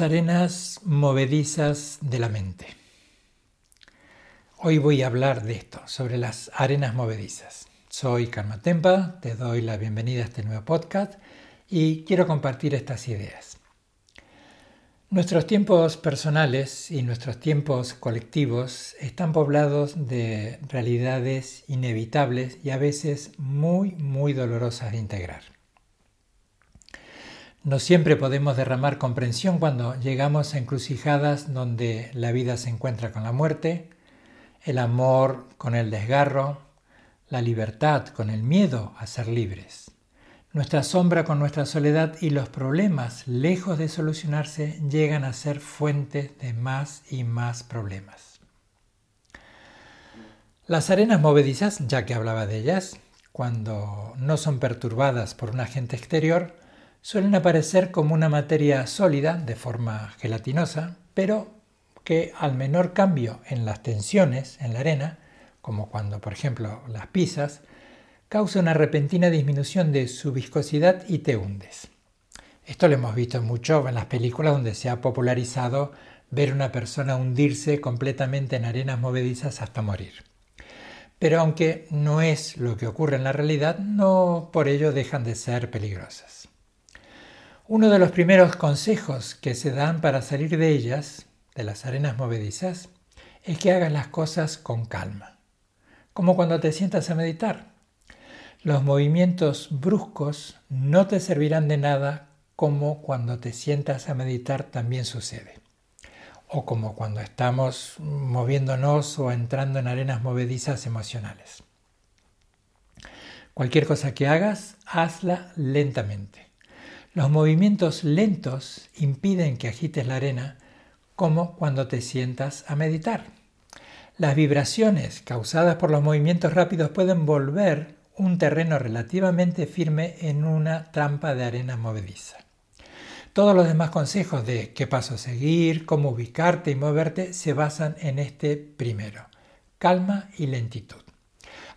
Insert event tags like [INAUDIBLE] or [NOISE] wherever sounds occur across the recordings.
Arenas movedizas de la mente. Hoy voy a hablar de esto, sobre las arenas movedizas. Soy Karma Tempa, te doy la bienvenida a este nuevo podcast y quiero compartir estas ideas. Nuestros tiempos personales y nuestros tiempos colectivos están poblados de realidades inevitables y a veces muy, muy dolorosas de integrar. No siempre podemos derramar comprensión cuando llegamos a encrucijadas donde la vida se encuentra con la muerte, el amor con el desgarro, la libertad con el miedo a ser libres, nuestra sombra con nuestra soledad y los problemas, lejos de solucionarse, llegan a ser fuentes de más y más problemas. Las arenas movedizas, ya que hablaba de ellas, cuando no son perturbadas por un agente exterior, suelen aparecer como una materia sólida de forma gelatinosa, pero que al menor cambio en las tensiones en la arena, como cuando por ejemplo las pisas, causa una repentina disminución de su viscosidad y te hundes. Esto lo hemos visto mucho en las películas donde se ha popularizado ver una persona hundirse completamente en arenas movedizas hasta morir. Pero aunque no es lo que ocurre en la realidad, no por ello dejan de ser peligrosas. Uno de los primeros consejos que se dan para salir de ellas, de las arenas movedizas, es que hagas las cosas con calma, como cuando te sientas a meditar. Los movimientos bruscos no te servirán de nada como cuando te sientas a meditar también sucede. O como cuando estamos moviéndonos o entrando en arenas movedizas emocionales. Cualquier cosa que hagas, hazla lentamente. Los movimientos lentos impiden que agites la arena como cuando te sientas a meditar. Las vibraciones causadas por los movimientos rápidos pueden volver un terreno relativamente firme en una trampa de arena movediza. Todos los demás consejos de qué paso seguir, cómo ubicarte y moverte se basan en este primero, calma y lentitud.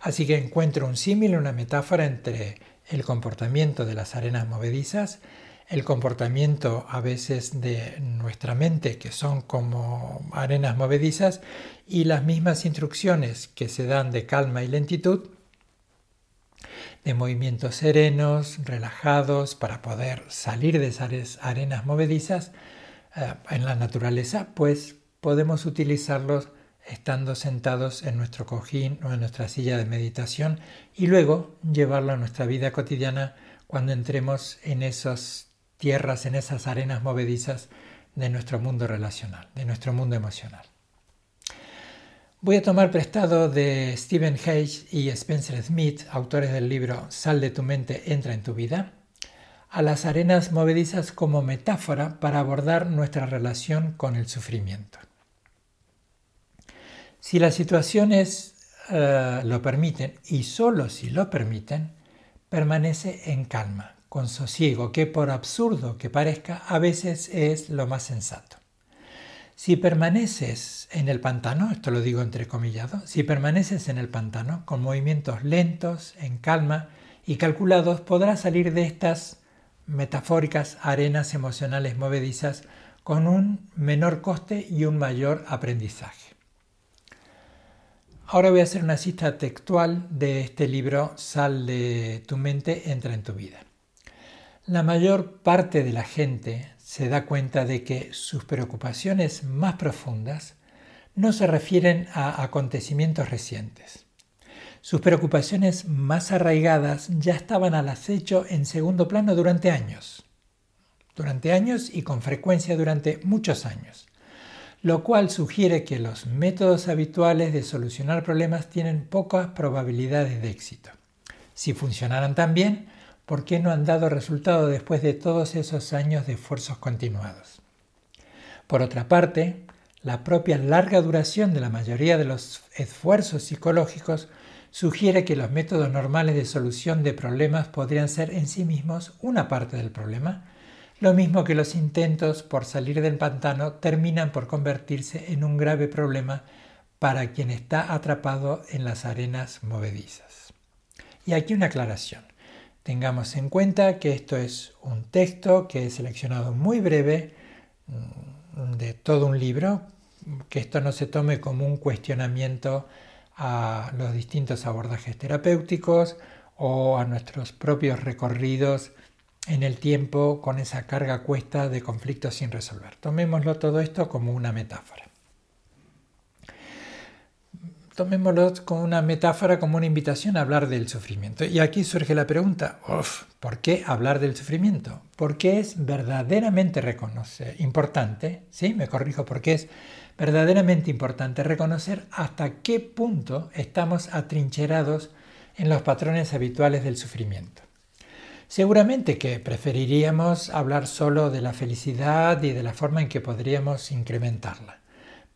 Así que encuentro un símil, una metáfora entre el comportamiento de las arenas movedizas, el comportamiento a veces de nuestra mente, que son como arenas movedizas, y las mismas instrucciones que se dan de calma y lentitud, de movimientos serenos, relajados, para poder salir de esas arenas movedizas eh, en la naturaleza, pues podemos utilizarlos estando sentados en nuestro cojín o en nuestra silla de meditación y luego llevarlo a nuestra vida cotidiana cuando entremos en esas tierras, en esas arenas movedizas de nuestro mundo relacional, de nuestro mundo emocional. Voy a tomar prestado de Stephen Hayes y Spencer Smith, autores del libro Sal de tu mente, entra en tu vida, a las arenas movedizas como metáfora para abordar nuestra relación con el sufrimiento. Si las situaciones eh, lo permiten, y solo si lo permiten, permanece en calma, con sosiego, que por absurdo que parezca, a veces es lo más sensato. Si permaneces en el pantano, esto lo digo entrecomillado, si permaneces en el pantano con movimientos lentos, en calma y calculados, podrás salir de estas metafóricas arenas emocionales movedizas con un menor coste y un mayor aprendizaje. Ahora voy a hacer una cita textual de este libro Sal de tu mente, entra en tu vida. La mayor parte de la gente se da cuenta de que sus preocupaciones más profundas no se refieren a acontecimientos recientes. Sus preocupaciones más arraigadas ya estaban al acecho en segundo plano durante años, durante años y con frecuencia durante muchos años lo cual sugiere que los métodos habituales de solucionar problemas tienen pocas probabilidades de éxito. Si funcionaran tan bien, ¿por qué no han dado resultado después de todos esos años de esfuerzos continuados? Por otra parte, la propia larga duración de la mayoría de los esfuerzos psicológicos sugiere que los métodos normales de solución de problemas podrían ser en sí mismos una parte del problema, lo mismo que los intentos por salir del pantano terminan por convertirse en un grave problema para quien está atrapado en las arenas movedizas. Y aquí una aclaración. Tengamos en cuenta que esto es un texto que he seleccionado muy breve mm, de todo un libro, que esto no se tome como un cuestionamiento a los distintos abordajes terapéuticos o a nuestros propios recorridos en el tiempo con esa carga cuesta de conflictos sin resolver. Tomémoslo todo esto como una metáfora. Tomémoslo como una metáfora, como una invitación a hablar del sufrimiento. Y aquí surge la pregunta, ¿por qué hablar del sufrimiento? Porque es verdaderamente reconocer, importante, ¿sí? Me corrijo, porque es verdaderamente importante reconocer hasta qué punto estamos atrincherados en los patrones habituales del sufrimiento. Seguramente que preferiríamos hablar solo de la felicidad y de la forma en que podríamos incrementarla,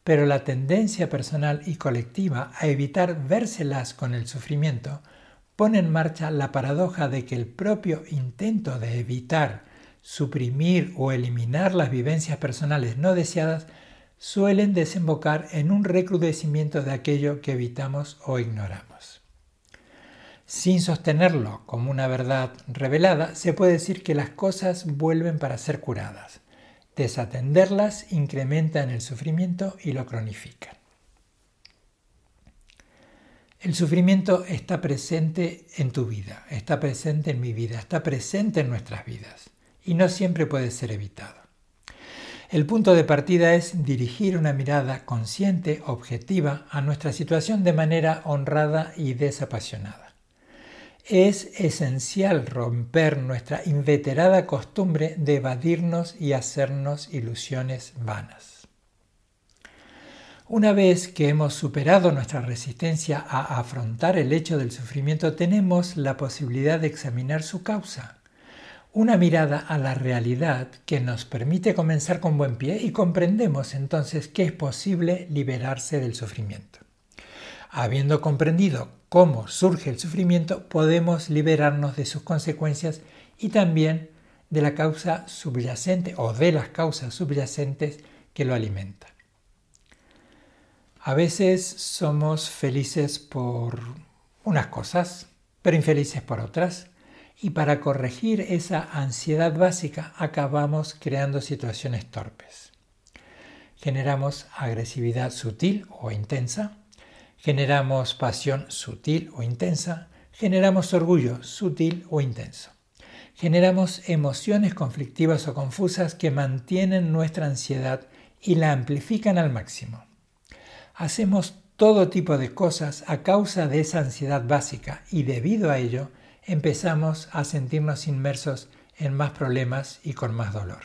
pero la tendencia personal y colectiva a evitar vérselas con el sufrimiento pone en marcha la paradoja de que el propio intento de evitar, suprimir o eliminar las vivencias personales no deseadas suelen desembocar en un recrudecimiento de aquello que evitamos o ignoramos. Sin sostenerlo como una verdad revelada, se puede decir que las cosas vuelven para ser curadas. Desatenderlas incrementa en el sufrimiento y lo cronifica. El sufrimiento está presente en tu vida, está presente en mi vida, está presente en nuestras vidas y no siempre puede ser evitado. El punto de partida es dirigir una mirada consciente, objetiva, a nuestra situación de manera honrada y desapasionada es esencial romper nuestra inveterada costumbre de evadirnos y hacernos ilusiones vanas. Una vez que hemos superado nuestra resistencia a afrontar el hecho del sufrimiento, tenemos la posibilidad de examinar su causa. Una mirada a la realidad que nos permite comenzar con buen pie y comprendemos entonces que es posible liberarse del sufrimiento. Habiendo comprendido cómo surge el sufrimiento, podemos liberarnos de sus consecuencias y también de la causa subyacente o de las causas subyacentes que lo alimentan. A veces somos felices por unas cosas, pero infelices por otras, y para corregir esa ansiedad básica acabamos creando situaciones torpes. Generamos agresividad sutil o intensa, Generamos pasión sutil o intensa, generamos orgullo sutil o intenso. Generamos emociones conflictivas o confusas que mantienen nuestra ansiedad y la amplifican al máximo. Hacemos todo tipo de cosas a causa de esa ansiedad básica y debido a ello empezamos a sentirnos inmersos en más problemas y con más dolor.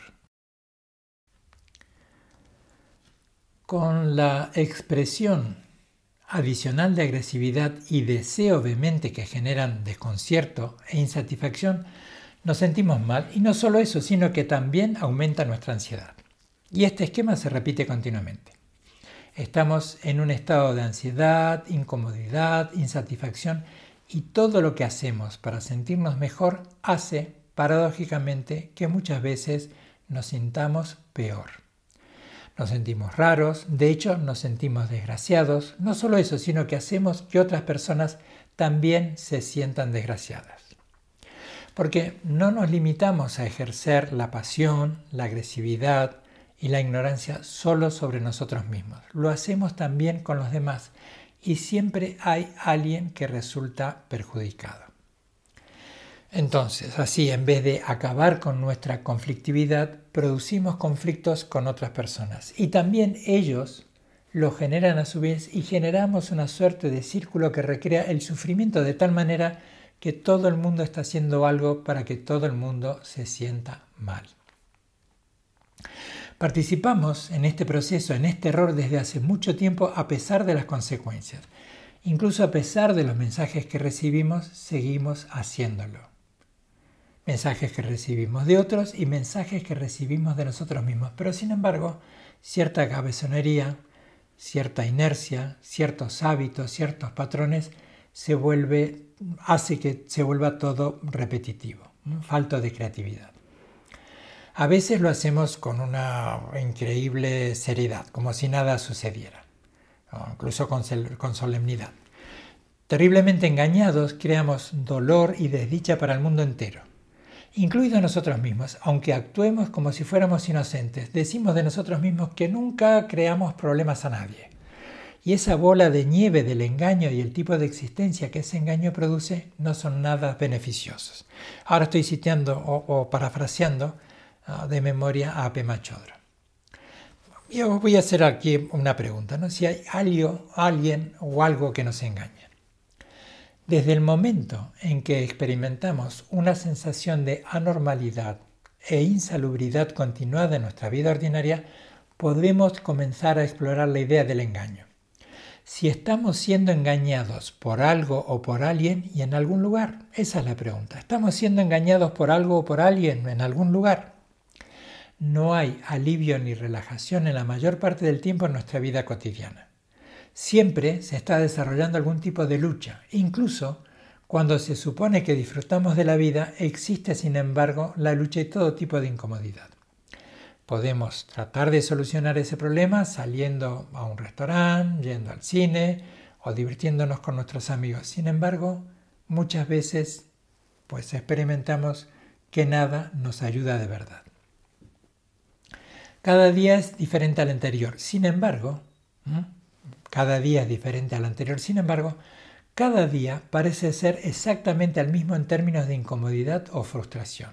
Con la expresión adicional de agresividad y deseo vehemente que generan desconcierto e insatisfacción, nos sentimos mal y no solo eso, sino que también aumenta nuestra ansiedad. Y este esquema se repite continuamente. Estamos en un estado de ansiedad, incomodidad, insatisfacción y todo lo que hacemos para sentirnos mejor hace, paradójicamente, que muchas veces nos sintamos peor. Nos sentimos raros, de hecho nos sentimos desgraciados, no solo eso, sino que hacemos que otras personas también se sientan desgraciadas. Porque no nos limitamos a ejercer la pasión, la agresividad y la ignorancia solo sobre nosotros mismos, lo hacemos también con los demás y siempre hay alguien que resulta perjudicado. Entonces, así, en vez de acabar con nuestra conflictividad, producimos conflictos con otras personas. Y también ellos lo generan a su vez y generamos una suerte de círculo que recrea el sufrimiento de tal manera que todo el mundo está haciendo algo para que todo el mundo se sienta mal. Participamos en este proceso, en este error desde hace mucho tiempo a pesar de las consecuencias. Incluso a pesar de los mensajes que recibimos, seguimos haciéndolo mensajes que recibimos de otros y mensajes que recibimos de nosotros mismos. Pero sin embargo, cierta cabezonería, cierta inercia, ciertos hábitos, ciertos patrones, se vuelve, hace que se vuelva todo repetitivo, falto de creatividad. A veces lo hacemos con una increíble seriedad, como si nada sucediera, incluso con solemnidad. Terriblemente engañados, creamos dolor y desdicha para el mundo entero incluidos nosotros mismos, aunque actuemos como si fuéramos inocentes. Decimos de nosotros mismos que nunca creamos problemas a nadie. Y esa bola de nieve del engaño y el tipo de existencia que ese engaño produce no son nada beneficiosos. Ahora estoy citando o, parafraseando ah, de memoria a Pema Chodra. Yo voy a hacer aquí una pregunta, ¿no? Si hay alguien o algo que nos engaña. Desde el momento en que experimentamos una sensación de anormalidad e insalubridad continuada en nuestra vida ordinaria, podemos comenzar a explorar la idea del engaño si estamos siendo engañados por algo o por alguien y en algún lugar. Esa es la pregunta. ¿Estamos siendo engañados por algo o por alguien en algún lugar? No hay alivio ni relajación en la mayor parte del tiempo en nuestra vida cotidiana. Siempre se está desarrollando algún tipo de lucha. Incluso cuando se supone que disfrutamos de la vida, existe sin embargo la lucha y todo tipo de incomodidad. Podemos tratar de solucionar ese problema saliendo a un restaurante, yendo al cine o divirtiéndonos con nuestros amigos. Sin embargo, muchas veces pues experimentamos que nada nos ayuda de verdad. Cada día es diferente al anterior. Sin embargo, cada día es diferente al anterior. Sin embargo, cada día parece ser exactamente el mismo en términos de incomodidad o frustración.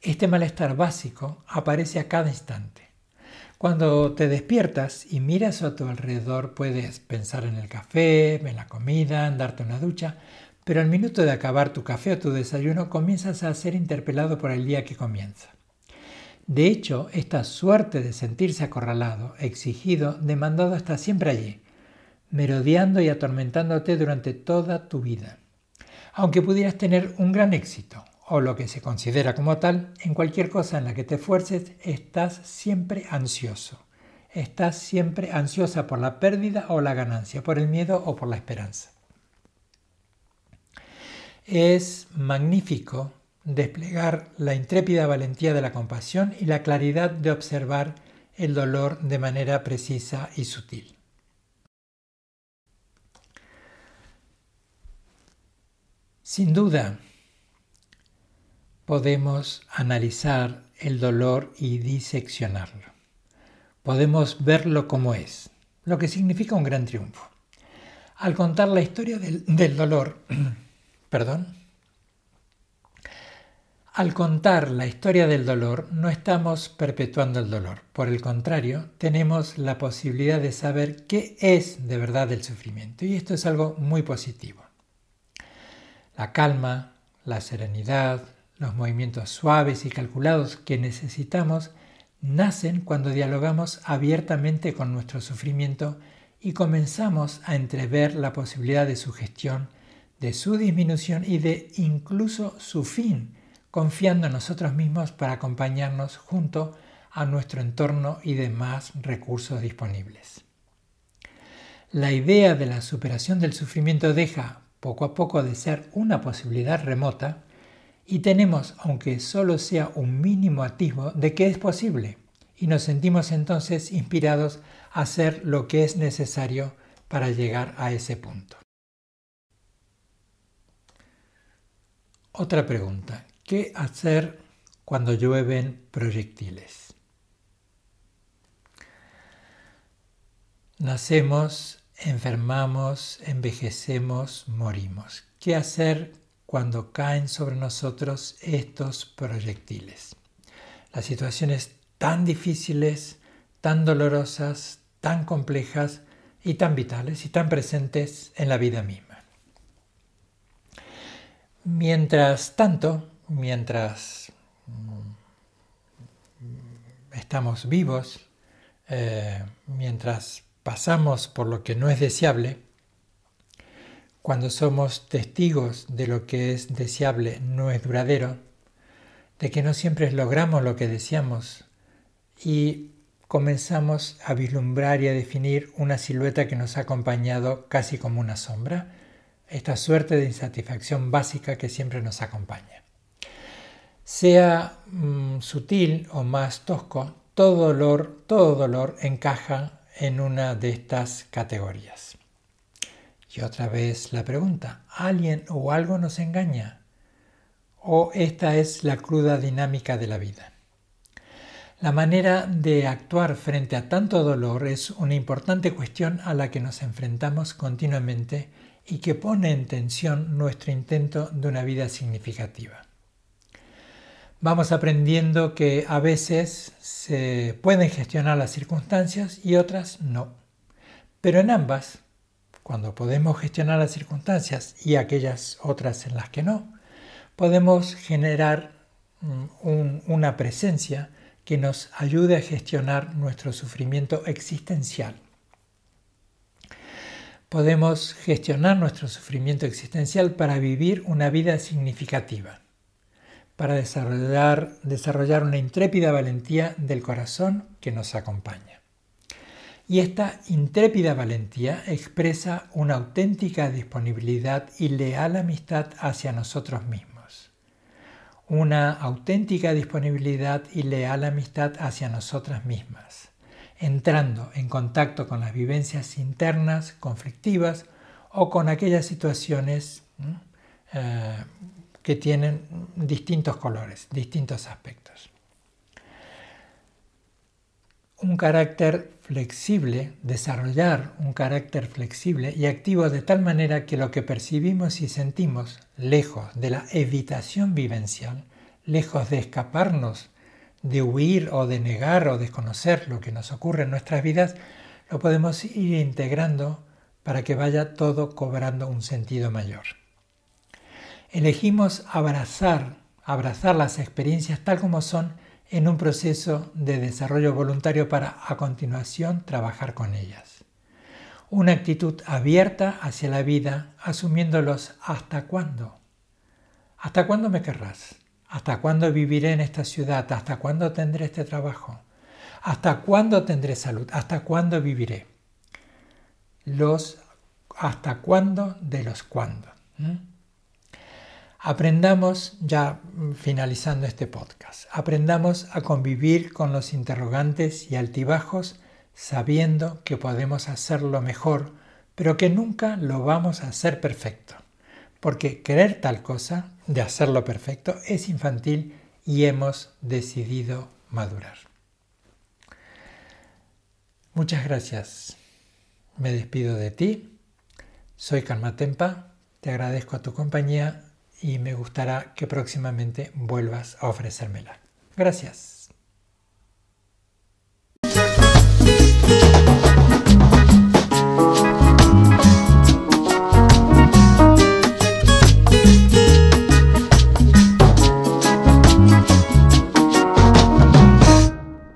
Este malestar básico aparece a cada instante. Cuando te despiertas y miras a tu alrededor puedes pensar en el café, en la comida, en darte una ducha, pero al minuto de acabar tu café o tu desayuno comienzas a ser interpelado por el día que comienza. De hecho, esta suerte de sentirse acorralado, exigido, demandado está siempre allí, merodeando y atormentándote durante toda tu vida. Aunque pudieras tener un gran éxito, o lo que se considera como tal, en cualquier cosa en la que te esfuerces, estás siempre ansioso. Estás siempre ansiosa por la pérdida o la ganancia, por el miedo o por la esperanza. Es magnífico desplegar la intrépida valentía de la compasión y la claridad de observar el dolor de manera precisa y sutil. Sin duda, podemos analizar el dolor y diseccionarlo. Podemos verlo como es, lo que significa un gran triunfo. Al contar la historia del, dolor, [CLEARS THROAT] perdón, al contar la historia del dolor no estamos perpetuando el dolor, por el contrario, tenemos la posibilidad de saber qué es de verdad el sufrimiento. Y esto es algo muy positivo. La calma, la serenidad, los movimientos suaves y calculados que necesitamos nacen cuando dialogamos abiertamente con nuestro sufrimiento y comenzamos a entrever la posibilidad de su gestión, de su disminución y de incluso su fin, confiando en nosotros mismos para acompañarnos junto a nuestro entorno y demás recursos disponibles. La idea de la superación del sufrimiento deja poco a poco de ser una posibilidad remota y tenemos, aunque solo sea un mínimo atisbo, de que es posible y nos sentimos entonces inspirados a hacer lo que es necesario para llegar a ese punto. Otra pregunta. ¿Qué hacer cuando llueven proyectiles? Nacemos, enfermamos, envejecemos, morimos. ¿Qué hacer cuando caen sobre nosotros estos proyectiles. Las situaciones tan difíciles, tan dolorosas, tan complejas y tan vitales y tan presentes en la vida misma. Mientras tanto, mientras mm, estamos vivos, eh, mientras pasamos por lo que no es deseable, cuando somos testigos de lo que es deseable no es duradero, de que no siempre logramos lo que deseamos y comenzamos a vislumbrar y a definir una silueta que nos ha acompañado casi como una sombra, esta suerte de insatisfacción básica que siempre nos acompaña. Sea mm, sutil o más tosco, todo dolor, todo dolor encaja en una de estas categorías. Y otra vez la pregunta, ¿alguien o algo nos engaña? o esta es la cruda dinámica de la vida. La manera de actuar frente a tanto dolor es una importante cuestión a la que nos enfrentamos continuamente y que pone en tensión nuestro intento de una vida significativa. Vamos aprendiendo que a veces se pueden gestionar las circunstancias y otras no. Pero en ambas, cuando podemos gestionar las circunstancias y aquellas otras en las que no, podemos generar mm, una presencia que nos ayude a gestionar nuestro sufrimiento existencial. Podemos gestionar nuestro sufrimiento existencial para vivir una vida significativa, para desarrollar, una intrépida valentía del corazón que nos acompaña. Y esta intrépida valentía expresa una auténtica disponibilidad y leal amistad hacia nosotros mismos una auténtica disponibilidad y leal amistad hacia nosotras mismas, entrando en contacto con las vivencias internas conflictivas o con aquellas situaciones que tienen distintos colores, distintos aspectos. Un carácter flexible, desarrollar un carácter flexible y activo de tal manera que lo que percibimos y sentimos, lejos de la evitación vivencial, lejos de escaparnos, de huir o de negar o desconocer lo que nos ocurre en nuestras vidas, lo podemos ir integrando para que vaya todo cobrando un sentido mayor. Elegimos abrazar, abrazar las experiencias tal como son en un proceso de desarrollo voluntario para a continuación trabajar con ellas. Una actitud abierta hacia la vida, asumiéndolos hasta cuándo. ¿Hasta cuándo me querrás? ¿Hasta cuándo viviré en esta ciudad? ¿Hasta cuándo tendré este trabajo? ¿Hasta cuándo tendré salud? ¿Hasta cuándo viviré? Los hasta cuándo de los cuándo. Aprendamos, ya finalizando este podcast, aprendamos a convivir con los interrogantes y altibajos sabiendo que podemos hacerlo mejor, pero que nunca lo vamos a hacer perfecto. Porque querer tal cosa, de hacerlo perfecto, es infantil y hemos decidido madurar. Muchas gracias. Me despido de ti. Soy Karma Tempa. Te agradezco a tu compañía y me gustará que próximamente vuelvas a ofrecérmela. Gracias.